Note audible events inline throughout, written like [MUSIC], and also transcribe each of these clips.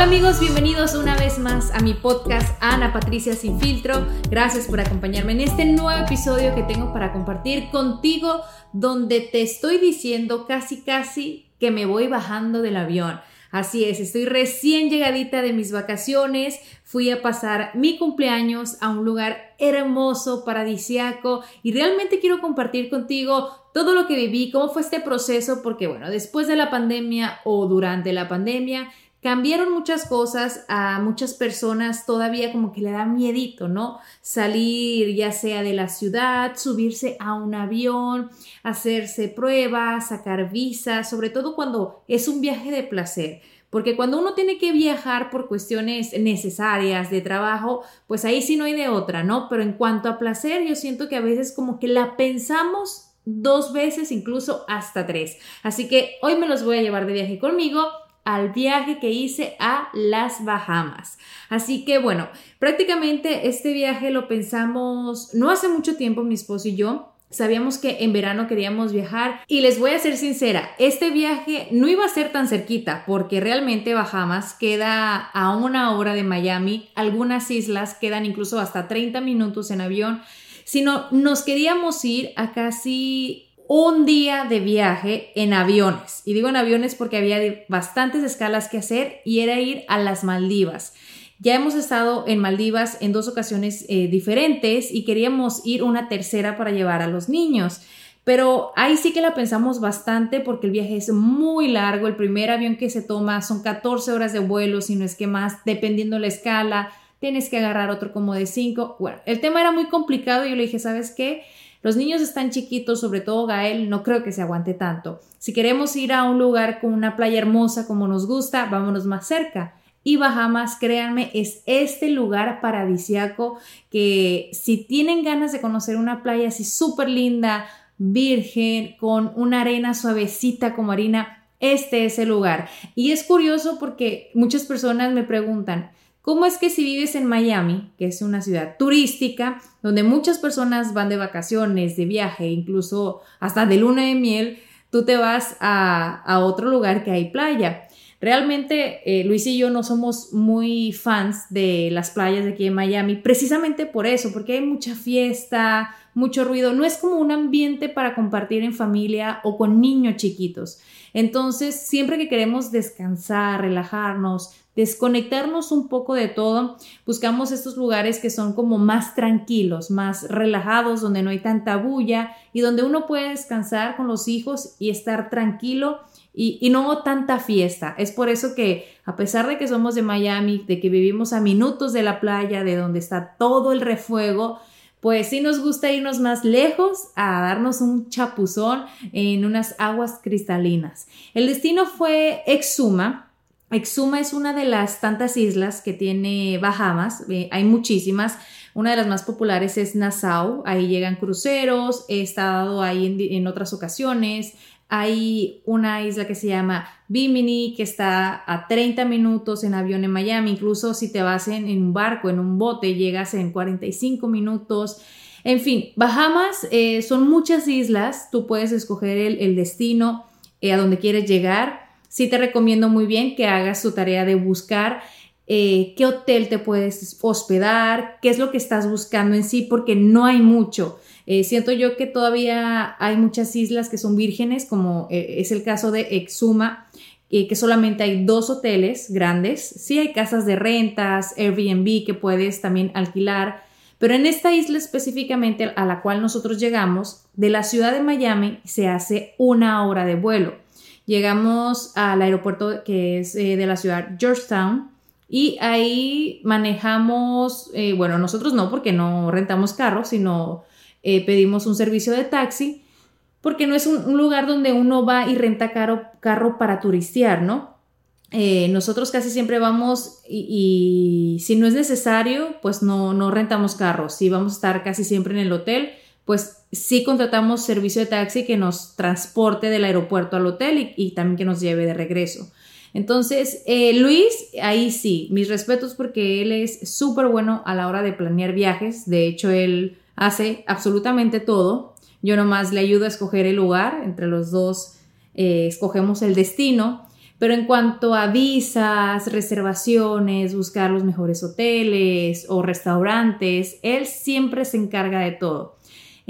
Hola amigos, bienvenidos una vez más a mi podcast Ana Patricia Sin Filtro. Gracias por acompañarme en este nuevo episodio que tengo para compartir contigo donde te estoy diciendo casi casi que me voy bajando del avión. Así es, estoy recién llegadita de mis vacaciones, fui a pasar mi cumpleaños a un lugar hermoso, paradisiaco y realmente quiero compartir contigo todo lo que viví, cómo fue este proceso, porque bueno, después de la pandemia o durante la pandemia, Cambiaron muchas cosas, a muchas personas todavía como que le da miedito, ¿no? Salir ya sea de la ciudad, subirse a un avión, hacerse pruebas, sacar visas, sobre todo cuando es un viaje de placer. Porque cuando uno tiene que viajar por cuestiones necesarias de trabajo, pues ahí sí no hay de otra, ¿no? Pero en cuanto a placer, yo siento que a veces como que la pensamos dos veces, incluso hasta tres. Así que hoy me los voy a llevar de viaje conmigo al viaje que hice a las Bahamas. Así que bueno, prácticamente este viaje lo pensamos no hace mucho tiempo mi esposo y yo. Sabíamos que en verano queríamos viajar y les voy a ser sincera, este viaje no iba a ser tan cerquita porque realmente Bahamas queda a una hora de Miami, algunas islas quedan incluso hasta 30 minutos en avión, sino nos queríamos ir a casi un día de viaje en aviones. Y digo en aviones porque había bastantes escalas que hacer y era ir a las Maldivas. Ya hemos estado en Maldivas en dos ocasiones eh, diferentes y queríamos ir una tercera para llevar a los niños. Pero ahí sí que la pensamos bastante porque el viaje es muy largo. El primer avión que se toma son 14 horas de vuelo, si no es que más, dependiendo la escala. Tienes que agarrar otro como de 5. Bueno, el tema era muy complicado y yo le dije, ¿sabes qué? Los niños están chiquitos, sobre todo Gael, no creo que se aguante tanto. Si queremos ir a un lugar con una playa hermosa como nos gusta, vámonos más cerca. Y Bahamas, créanme, es este lugar paradisiaco que si tienen ganas de conocer una playa así súper linda, virgen, con una arena suavecita como harina, este es el lugar. Y es curioso porque muchas personas me preguntan, ¿Cómo es que si vives en Miami, que es una ciudad turística, donde muchas personas van de vacaciones, de viaje, incluso hasta de luna de miel, tú te vas a, otro lugar que hay playa? Realmente eh, Luis y yo no somos muy fans de las playas de aquí en Miami, precisamente por eso, porque hay mucha fiesta, mucho ruido, no es como un ambiente para compartir en familia o con niños chiquitos. Entonces, siempre que queremos descansar, relajarnos, desconectarnos un poco de todo, buscamos estos lugares que son como más tranquilos, más relajados, donde no hay tanta bulla y donde uno puede descansar con los hijos y estar tranquilo y, no tanta fiesta. Es por eso que a pesar de que somos de Miami, de que vivimos a minutos de la playa, de donde está todo el refuego, pues sí nos gusta irnos más lejos a darnos un chapuzón en unas aguas cristalinas. El destino fue Exuma, Exuma es una de las tantas islas que tiene Bahamas, eh, hay muchísimas. Una de las más populares es Nassau, ahí llegan cruceros, he estado ahí en, otras ocasiones. Hay una isla que se llama Bimini, que está a 30 minutos en avión en Miami. Incluso si te vas en, un barco, en un bote, llegas en 45 minutos. En fin, Bahamas eh, son muchas islas. Tú puedes escoger el, destino eh, a donde quieres llegar sí te recomiendo muy bien que hagas tu tarea de buscar eh, qué hotel te puedes hospedar, qué es lo que estás buscando en sí, porque no hay mucho. Eh, siento yo que todavía hay muchas islas que son vírgenes, como eh, es el caso de Exuma, que solamente hay dos hoteles grandes. Sí hay casas de rentas, Airbnb que puedes también alquilar, pero en esta isla específicamente a la cual nosotros llegamos, de la ciudad de Miami se hace una hora de vuelo. Llegamos al aeropuerto que es de la ciudad Georgetown y ahí manejamos, eh, bueno, nosotros no porque no rentamos carro, sino eh, pedimos un servicio de taxi, porque no es un, lugar donde uno va y renta carro para turistear, ¿no? Eh, nosotros casi siempre vamos y, si no es necesario, pues no, no rentamos carro. Si vamos a estar casi siempre en el hotel, pues sí contratamos servicio de taxi que nos transporte del aeropuerto al hotel y también que nos lleve de regreso. Entonces, eh, Luis, ahí sí, mis respetos porque él es súper bueno a la hora de planear viajes. De hecho, él hace absolutamente todo. Yo nomás le ayudo a escoger el lugar, entre los dos eh, escogemos el destino. Pero en cuanto a visas, reservaciones, buscar los mejores hoteles o restaurantes, él siempre se encarga de todo.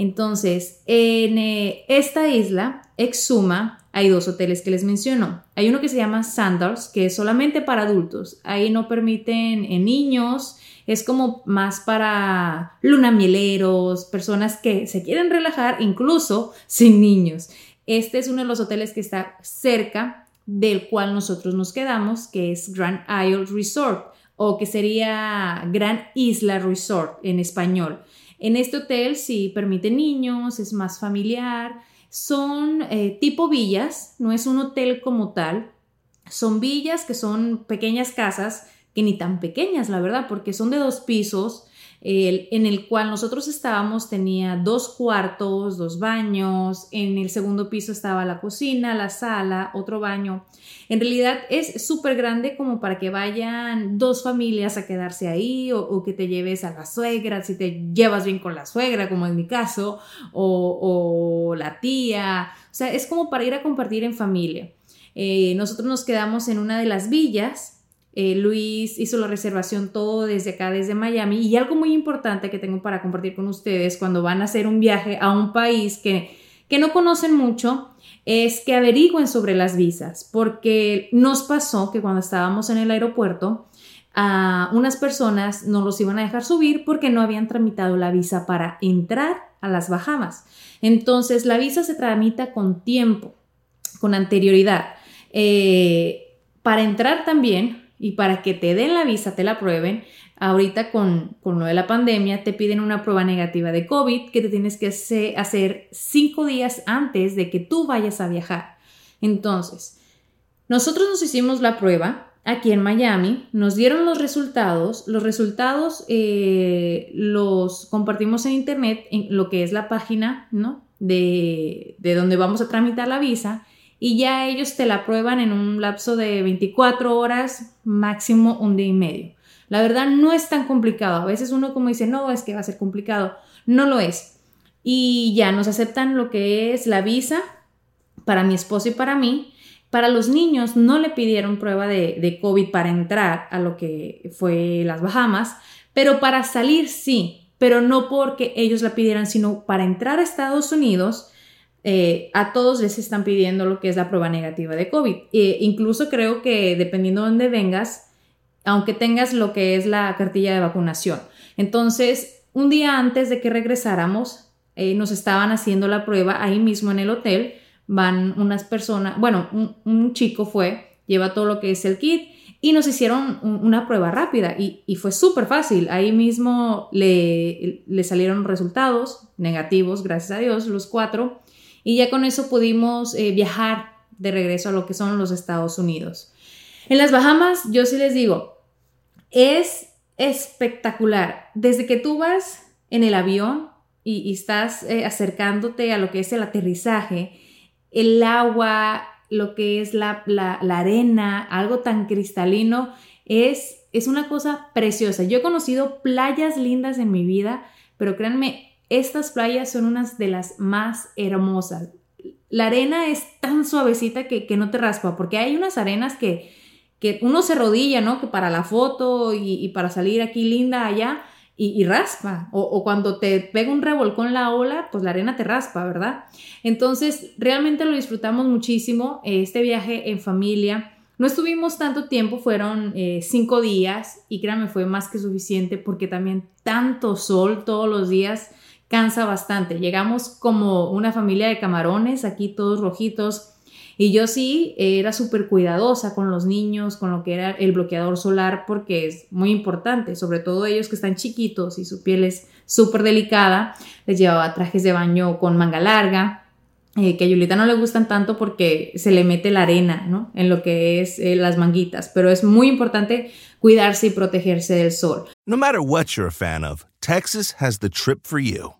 Entonces, en eh, esta isla, Exuma, hay dos hoteles que les menciono. Hay uno que se llama Sandals, que es solamente para adultos. Ahí no permiten en niños. Es como más para lunamieleros, personas que se quieren relajar, incluso sin niños. Este es uno de los hoteles que está cerca del cual nosotros nos quedamos, que es Grand Isle Resort, o que sería Gran Isla Resort en español. En este hotel sí permite niños, es más familiar. Son eh, tipo villas, no es un hotel como tal, son villas que son pequeñas casas, que ni tan pequeñas, la verdad, porque son de dos pisos, en el cual nosotros estábamos tenía dos cuartos, dos baños, en el segundo piso estaba la cocina, la sala, otro baño. En realidad es súper grande como para que vayan dos familias a quedarse ahí o, que te lleves a la suegra, si te llevas bien con la suegra, como en mi caso, o, o la tía. O sea, es como para ir a compartir en familia. Eh, nosotros nos quedamos en una de las villas eh, Luis hizo la reservación todo desde acá, desde Miami. Y algo muy importante que tengo para compartir con ustedes cuando van a hacer un viaje a un país que, que no conocen mucho es que averigüen sobre las visas, porque nos pasó que cuando estábamos en el aeropuerto, a unas personas no los iban a dejar subir porque no habían tramitado la visa para entrar a las Bahamas. Entonces, la visa se tramita con tiempo, con anterioridad. Eh, para entrar también y para que te den la visa, te la prueben, ahorita con, con lo de la pandemia te piden una prueba negativa de COVID que te tienes que hacer cinco días antes de que tú vayas a viajar. Entonces, nosotros nos hicimos la prueba aquí en Miami, nos dieron los resultados, los resultados eh, los compartimos en internet, en lo que es la página, ¿no? De, de donde vamos a tramitar la visa y ya ellos te la prueban en un lapso de 24 horas, máximo un día y medio. La verdad no es tan complicado. A veces uno como dice, no, es que va a ser complicado. No lo es. Y ya nos aceptan lo que es la visa para mi esposo y para mí. Para los niños no le pidieron prueba de, de COVID para entrar a lo que fue las Bahamas, pero para salir sí, pero no porque ellos la pidieran, sino para entrar a Estados Unidos eh, a todos les están pidiendo lo que es la prueba negativa de COVID. E incluso creo que dependiendo de dónde vengas, aunque tengas lo que es la cartilla de vacunación. Entonces, un día antes de que regresáramos, eh, nos estaban haciendo la prueba ahí mismo en el hotel. Van unas personas, bueno, un, chico fue, lleva todo lo que es el kit y nos hicieron una prueba rápida y, fue súper fácil. Ahí mismo le salieron resultados negativos, gracias a Dios, los cuatro y ya con eso pudimos eh, viajar de regreso a lo que son los Estados Unidos. En las Bahamas, yo sí les digo, es espectacular. Desde que tú vas en el avión y, estás eh, acercándote a lo que es el aterrizaje, el agua, lo que es la, la, arena, algo tan cristalino, es, es una cosa preciosa. Yo he conocido playas lindas en mi vida, pero créanme, estas playas son unas de las más hermosas. La arena es tan suavecita que, no te raspa, porque hay unas arenas que, que uno se rodilla, ¿no? Que para la foto y, para salir aquí linda allá y, raspa. O, cuando te pega un revolcón la ola, pues la arena te raspa, ¿verdad? Entonces, realmente lo disfrutamos muchísimo, eh, este viaje en familia. No estuvimos tanto tiempo, fueron eh, cinco días y créanme, fue más que suficiente porque también tanto sol todos los días cansa bastante. Llegamos como una familia de camarones, aquí todos rojitos, y yo sí era súper cuidadosa con los niños, con lo que era el bloqueador solar, porque es muy importante, sobre todo ellos que están chiquitos y su piel es súper delicada. Les llevaba trajes de baño con manga larga, eh, que a Yulita no le gustan tanto porque se le mete la arena, ¿no? En lo que es eh, las manguitas, pero es muy importante cuidarse y protegerse del sol. No matter what you're a fan of, Texas has the trip for you.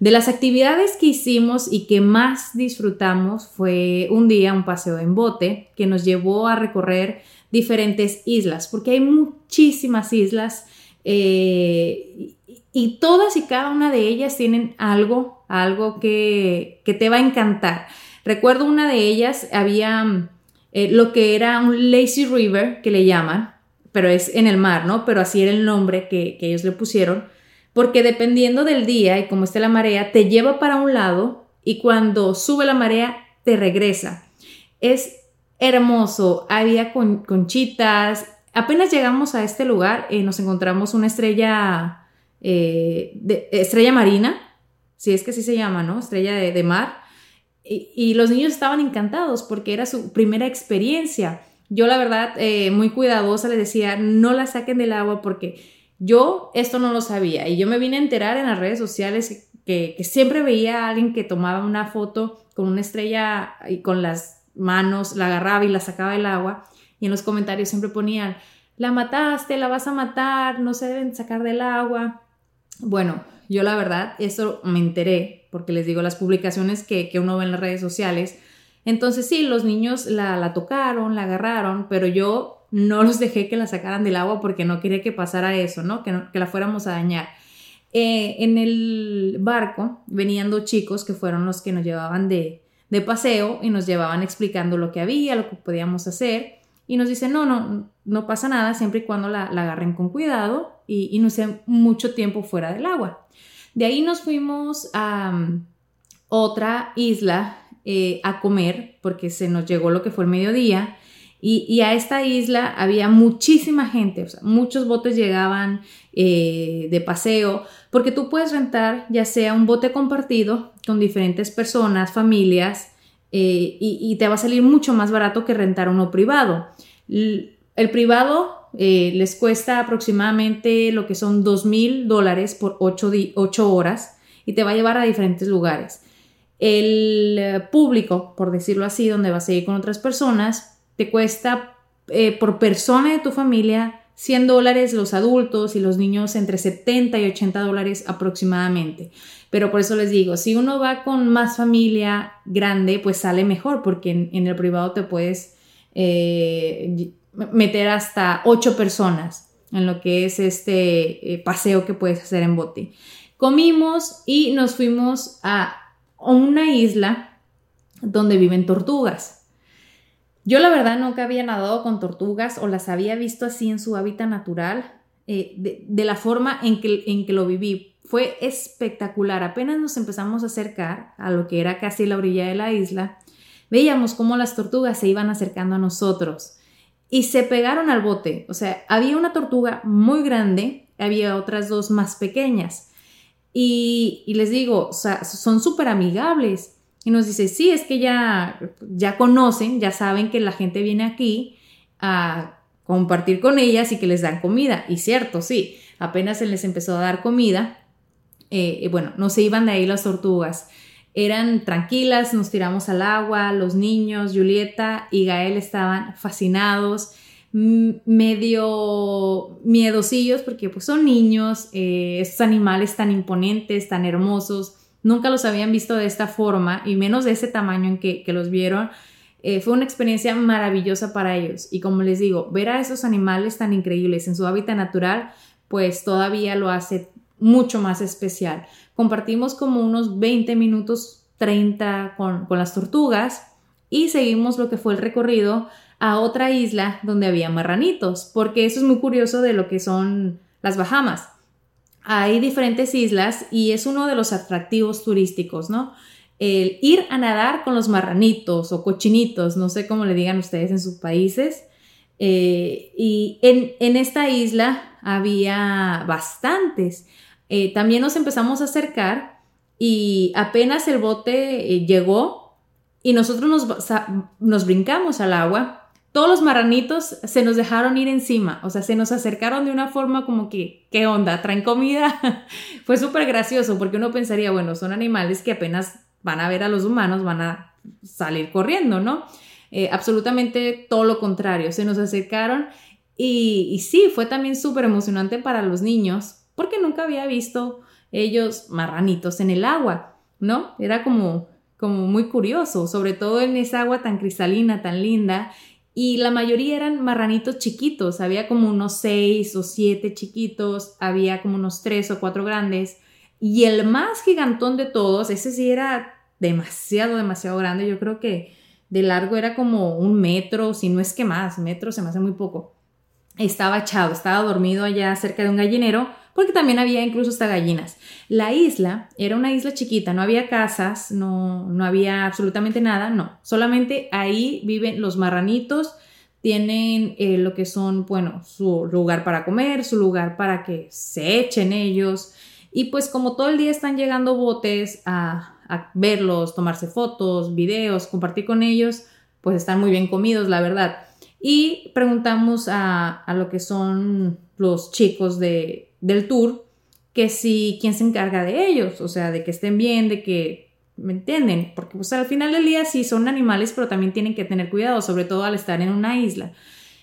De las actividades que hicimos y que más disfrutamos fue un día un paseo en bote que nos llevó a recorrer diferentes islas, porque hay muchísimas islas eh, y todas y cada una de ellas tienen algo, algo que, te va a encantar. Recuerdo una de ellas, había eh, lo que era un lazy river, que le llaman, pero es en el mar, ¿no? Pero así era el nombre que, que ellos le pusieron, porque dependiendo del día y cómo esté la marea, te lleva para un lado y cuando sube la marea, te regresa. Es hermoso, había conchitas, apenas llegamos a este lugar, eh, nos encontramos una estrella, eh, de, estrella marina, si es que así se llama, ¿no? Estrella de, mar. Y, los niños estaban encantados porque era su primera experiencia. Yo la verdad, eh, muy cuidadosa, les decía, no la saquen del agua porque yo esto no lo sabía. Y yo me vine a enterar en las redes sociales que, que siempre veía a alguien que tomaba una foto con una estrella y con las manos, la agarraba y la sacaba del agua y en los comentarios siempre ponían, la mataste, la vas a matar, no se deben sacar del agua. Bueno, yo la verdad, eso me enteré, porque les digo las publicaciones que, uno ve en las redes sociales. Entonces sí, los niños la, tocaron, la agarraron, pero yo no los dejé que la sacaran del agua porque no quería que pasara eso, ¿no? Que, que la fuéramos a dañar. Eh, en el barco venían dos chicos que fueron los que nos llevaban de, de paseo y nos llevaban explicando lo que había, lo que podíamos hacer y nos dice, no, no, no pasa nada siempre y cuando la, agarren con cuidado y, no sea mucho tiempo fuera del agua. De ahí nos fuimos a um, otra isla eh, a comer porque se nos llegó lo que fue el mediodía y, a esta isla había muchísima gente, muchos botes llegaban eh, de paseo, porque tú puedes rentar ya sea un bote compartido con diferentes personas, familias, eh, y, te va a salir mucho más barato que rentar uno privado. El privado eh, les cuesta aproximadamente lo que son dos mil dólares por 8, horas y te va a llevar a diferentes lugares. El público, por decirlo así, donde vas a ir con otras personas, te cuesta por persona de tu familia 100 dólares los adultos y los niños entre 70 y 80 dólares aproximadamente. Pero por eso les digo, si uno va con más familia grande, pues sale mejor porque en, el privado te puedes eh, meter hasta ocho personas en lo que es este eh, paseo que puedes hacer en bote. Comimos y nos fuimos a una isla donde viven tortugas. Yo la verdad nunca había nadado con tortugas o las había visto así en su hábitat natural, eh, de, la forma en que, en que lo viví. Fue espectacular. Apenas nos empezamos a acercar a lo que era casi la orilla de la isla, veíamos cómo las tortugas se iban acercando a nosotros. y se pegaron al bote. O sea, había una tortuga muy grande, había otras dos más pequeñas. Y, les digo, son súper amigables. Y nos dice, sí, es que ya, ya conocen, ya saben que la gente viene aquí a compartir con ellas y que les dan comida. Y cierto, sí, apenas se les empezó a dar comida, eh, bueno, no se iban de ahí las tortugas. Eran tranquilas, nos tiramos al agua, los niños, Julieta y Gael estaban fascinados, medio miedosillos porque pues son niños, eh, estos animales tan imponentes, tan hermosos, nunca los habían visto de esta forma y menos de ese tamaño en que, los vieron. Eh, fue una experiencia maravillosa para ellos y como les digo, ver a esos animales tan increíbles en su hábitat natural, pues todavía lo hace mucho más especial. Compartimos como unos 20 minutos 30 con, las tortugas y seguimos lo que fue el recorrido a otra isla donde había marranitos, porque eso es muy curioso de lo que son las Bahamas. Hay diferentes islas y es uno de los atractivos turísticos, ¿no? El ir a nadar con los marranitos o cochinitos, no sé cómo le digan ustedes en sus países. Eh, y en, en, esta isla había bastantes. Eh, también nos empezamos a acercar y apenas el bote eh, llegó y nosotros nos, nos brincamos al agua, todos los marranitos se nos dejaron ir encima, o sea, se nos acercaron de una forma como que, ¿qué onda? ¿Traen comida? [LAUGHS] Fue súper gracioso porque uno pensaría, bueno, son animales que apenas van a ver a los humanos, van a salir corriendo, ¿no? Eh, absolutamente todo lo contrario, se nos acercaron y, sí, fue también súper emocionante para los niños porque nunca había visto ellos marranitos en el agua, ¿no? Era como, como muy curioso, sobre todo en esa agua tan cristalina, tan linda, y la mayoría eran marranitos chiquitos, había como unos seis o siete chiquitos, había como unos tres o cuatro grandes, y el más gigantón de todos, ese sí era demasiado, demasiado grande, yo creo que de largo era como un metro, si no es que más, metro se me hace muy poco. Estaba echado, estaba dormido allá cerca de un gallinero, porque también había incluso hasta gallinas. La isla era una isla chiquita, no había casas, no, no había absolutamente nada, no, solamente ahí viven los marranitos, tienen eh, lo que son, bueno, su lugar para comer, su lugar para que se echen ellos, y pues como todo el día están llegando botes a, verlos, tomarse fotos, videos, compartir con ellos, pues están muy bien comidos, la verdad. Y preguntamos a, a lo que son los chicos de, del tour que si quién se encarga de ellos, o sea, de que estén bien, de que, ¿me entienden? Porque pues al final del día sí son animales, pero también tienen que tener cuidado, sobre todo al estar en una isla.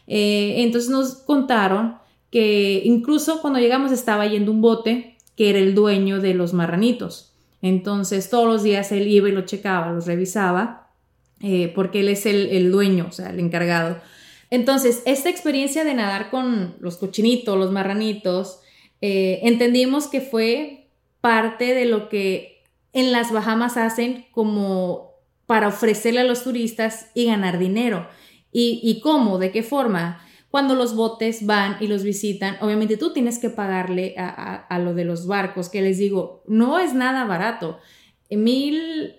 Eh, entonces nos contaron que incluso cuando llegamos estaba yendo un bote que era el dueño de los marranitos. Entonces todos los días él iba y lo checaba, los revisaba, eh, porque él es el, el dueño, o sea, el encargado. Entonces, esta experiencia de nadar con los cochinitos, los marranitos, eh, entendimos que fue parte de lo que en las Bahamas hacen como para ofrecerle a los turistas y ganar dinero. ¿Y, cómo? ¿De qué forma? Cuando los botes van y los visitan, obviamente tú tienes que pagarle a, lo de los barcos, que les digo, no es nada barato. Mil,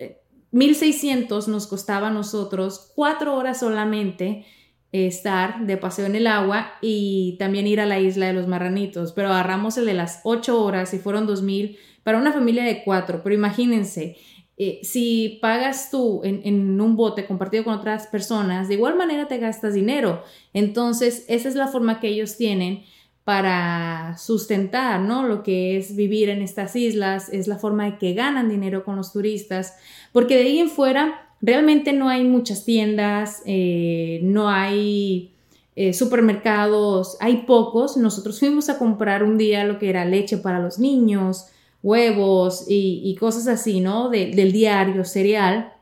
1600 nos costaba a nosotros cuatro horas solamente estar de paseo en el agua y también ir a la isla de los marranitos, pero agarramos el de las ocho horas y fueron dos mil para una familia de cuatro, pero imagínense, eh, si pagas tú en, en, un bote compartido con otras personas, de igual manera te gastas dinero. Entonces, esa es la forma que ellos tienen para sustentar, ¿no? Lo que es vivir en estas islas, es la forma de que ganan dinero con los turistas, porque de ahí en fuera Realmente no hay muchas tiendas, eh, no hay eh, supermercados, hay pocos. Nosotros fuimos a comprar un día lo que era leche para los niños, huevos y, cosas así, ¿no? del diario, cereal.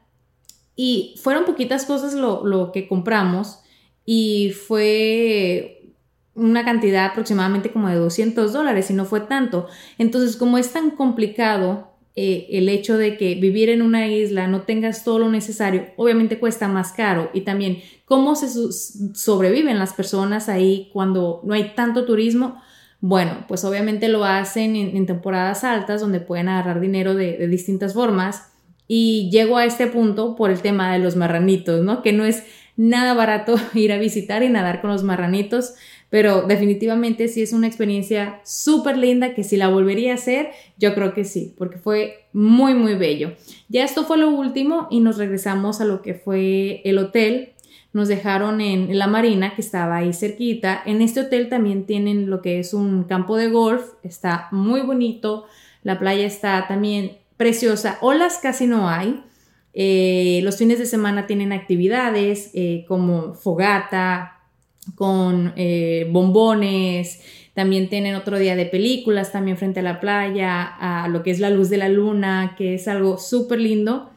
Y fueron poquitas cosas lo, lo que compramos y fue una cantidad aproximadamente como de 200 dólares y no fue tanto. Entonces, como es tan complicado eh, el hecho de que vivir en una isla no tengas todo lo necesario, obviamente cuesta más caro y también cómo se sobreviven las personas ahí cuando no hay tanto turismo. Bueno, pues obviamente lo hacen en, temporadas altas donde pueden agarrar dinero de, distintas formas y llego a este punto por el tema de los marranitos, ¿no? Que no es nada barato [LAUGHS] ir a visitar y nadar con los marranitos, pero definitivamente sí es una experiencia súper linda que si la volvería a hacer, yo creo que sí, porque fue muy, muy bello. Ya esto fue lo último y nos regresamos a lo que fue el hotel. Nos dejaron en la marina que estaba ahí cerquita. En este hotel también tienen lo que es un campo de golf, está muy bonito. La playa está también preciosa. Olas casi no hay. Eh, los fines de semana tienen actividades eh, como fogata, con eh, bombones. También tienen otro día de películas también frente a la playa, a lo que es la luz de la luna, que es algo súper lindo.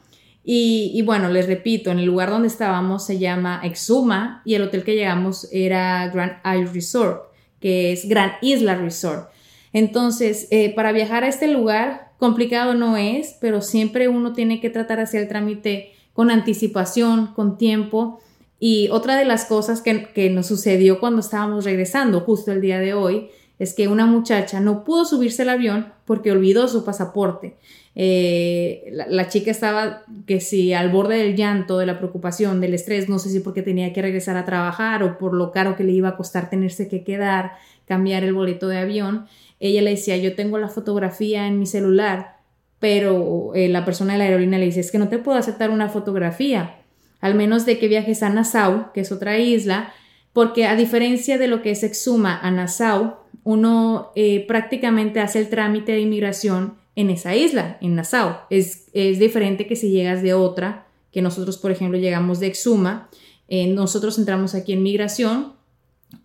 Y, y, bueno, les repito, en el lugar donde estábamos se llama Exuma y el hotel que llegamos era Grand Isle Resort, que es Gran Isla Resort. Entonces, para viajar a este lugar Complicado no es, pero siempre uno tiene que tratar hacer el trámite con anticipación, con tiempo. Y otra de las cosas que, nos sucedió cuando estábamos regresando justo el día de hoy es que una muchacha no pudo subirse al avión porque olvidó su pasaporte. Eh, la, chica estaba que si al borde del llanto, de la preocupación, del estrés, no sé si porque tenía que regresar a trabajar o por lo caro que le iba a costar tenerse que quedar, cambiar el boleto de avión ella le decía, yo tengo la fotografía en mi celular, pero eh, la persona de la aerolínea le dice, es que no te puedo aceptar una fotografía, al menos de que viajes a Nassau, que es otra isla, porque a diferencia de lo que es Exuma a Nassau, uno eh, prácticamente hace el trámite de inmigración en esa isla, en Nassau. Es, es diferente que si llegas de otra, que nosotros, por ejemplo, llegamos de Exuma, eh, nosotros entramos aquí en migración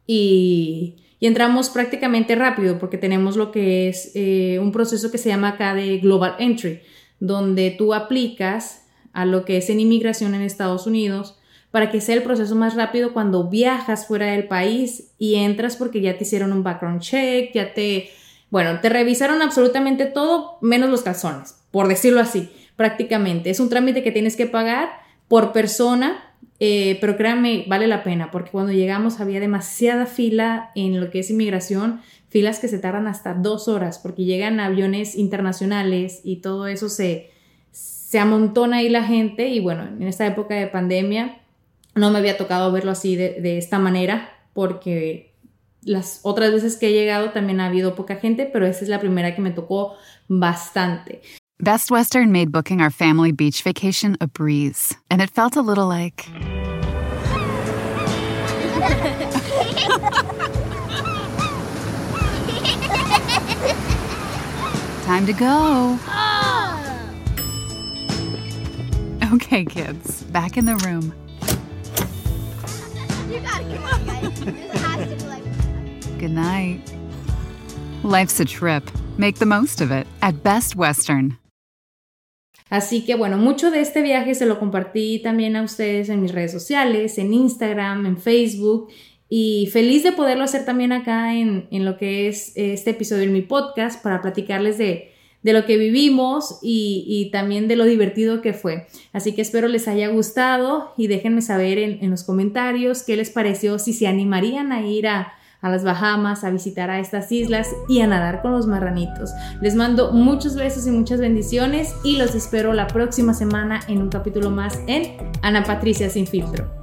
y y entramos prácticamente rápido porque tenemos lo que es eh, un proceso que se llama acá de Global Entry, donde tú aplicas a lo que es en inmigración en Estados Unidos para que sea el proceso más rápido cuando viajas fuera del país y entras porque ya te hicieron un background check, ya te, bueno, te revisaron absolutamente todo menos los calzones, por decirlo así, prácticamente. Es un trámite que tienes que pagar por persona eh, pero créanme, vale la pena, porque cuando llegamos había demasiada fila en lo que es inmigración, filas que se tardan hasta dos horas, porque llegan aviones internacionales y todo eso se, se amontona ahí la gente. Y bueno, en esta época de pandemia no me había tocado verlo así de, de esta manera, porque las otras veces que he llegado también ha habido poca gente, pero esa es la primera que me tocó bastante. Best Western made booking our family beach vacation a breeze, and it felt a little like. [LAUGHS] Time to go. Okay, kids, back in the room. You gotta come on, guys. This has to be like. Good night. Life's a trip. Make the most of it at Best Western. Así que bueno, mucho de este viaje se lo compartí también a ustedes en mis redes sociales, en Instagram, en Facebook. Y feliz de poderlo hacer también acá en, lo que es este episodio en mi podcast para platicarles de, lo que vivimos y, también de lo divertido que fue. Así que espero les haya gustado y déjenme saber en los comentarios qué les pareció, si se animarían a ir a, a las Bahamas, a visitar a estas islas y a nadar con los marranitos. Les mando muchos besos y muchas bendiciones y los espero la próxima semana en un capítulo más en Ana Patricia Sin Filtro.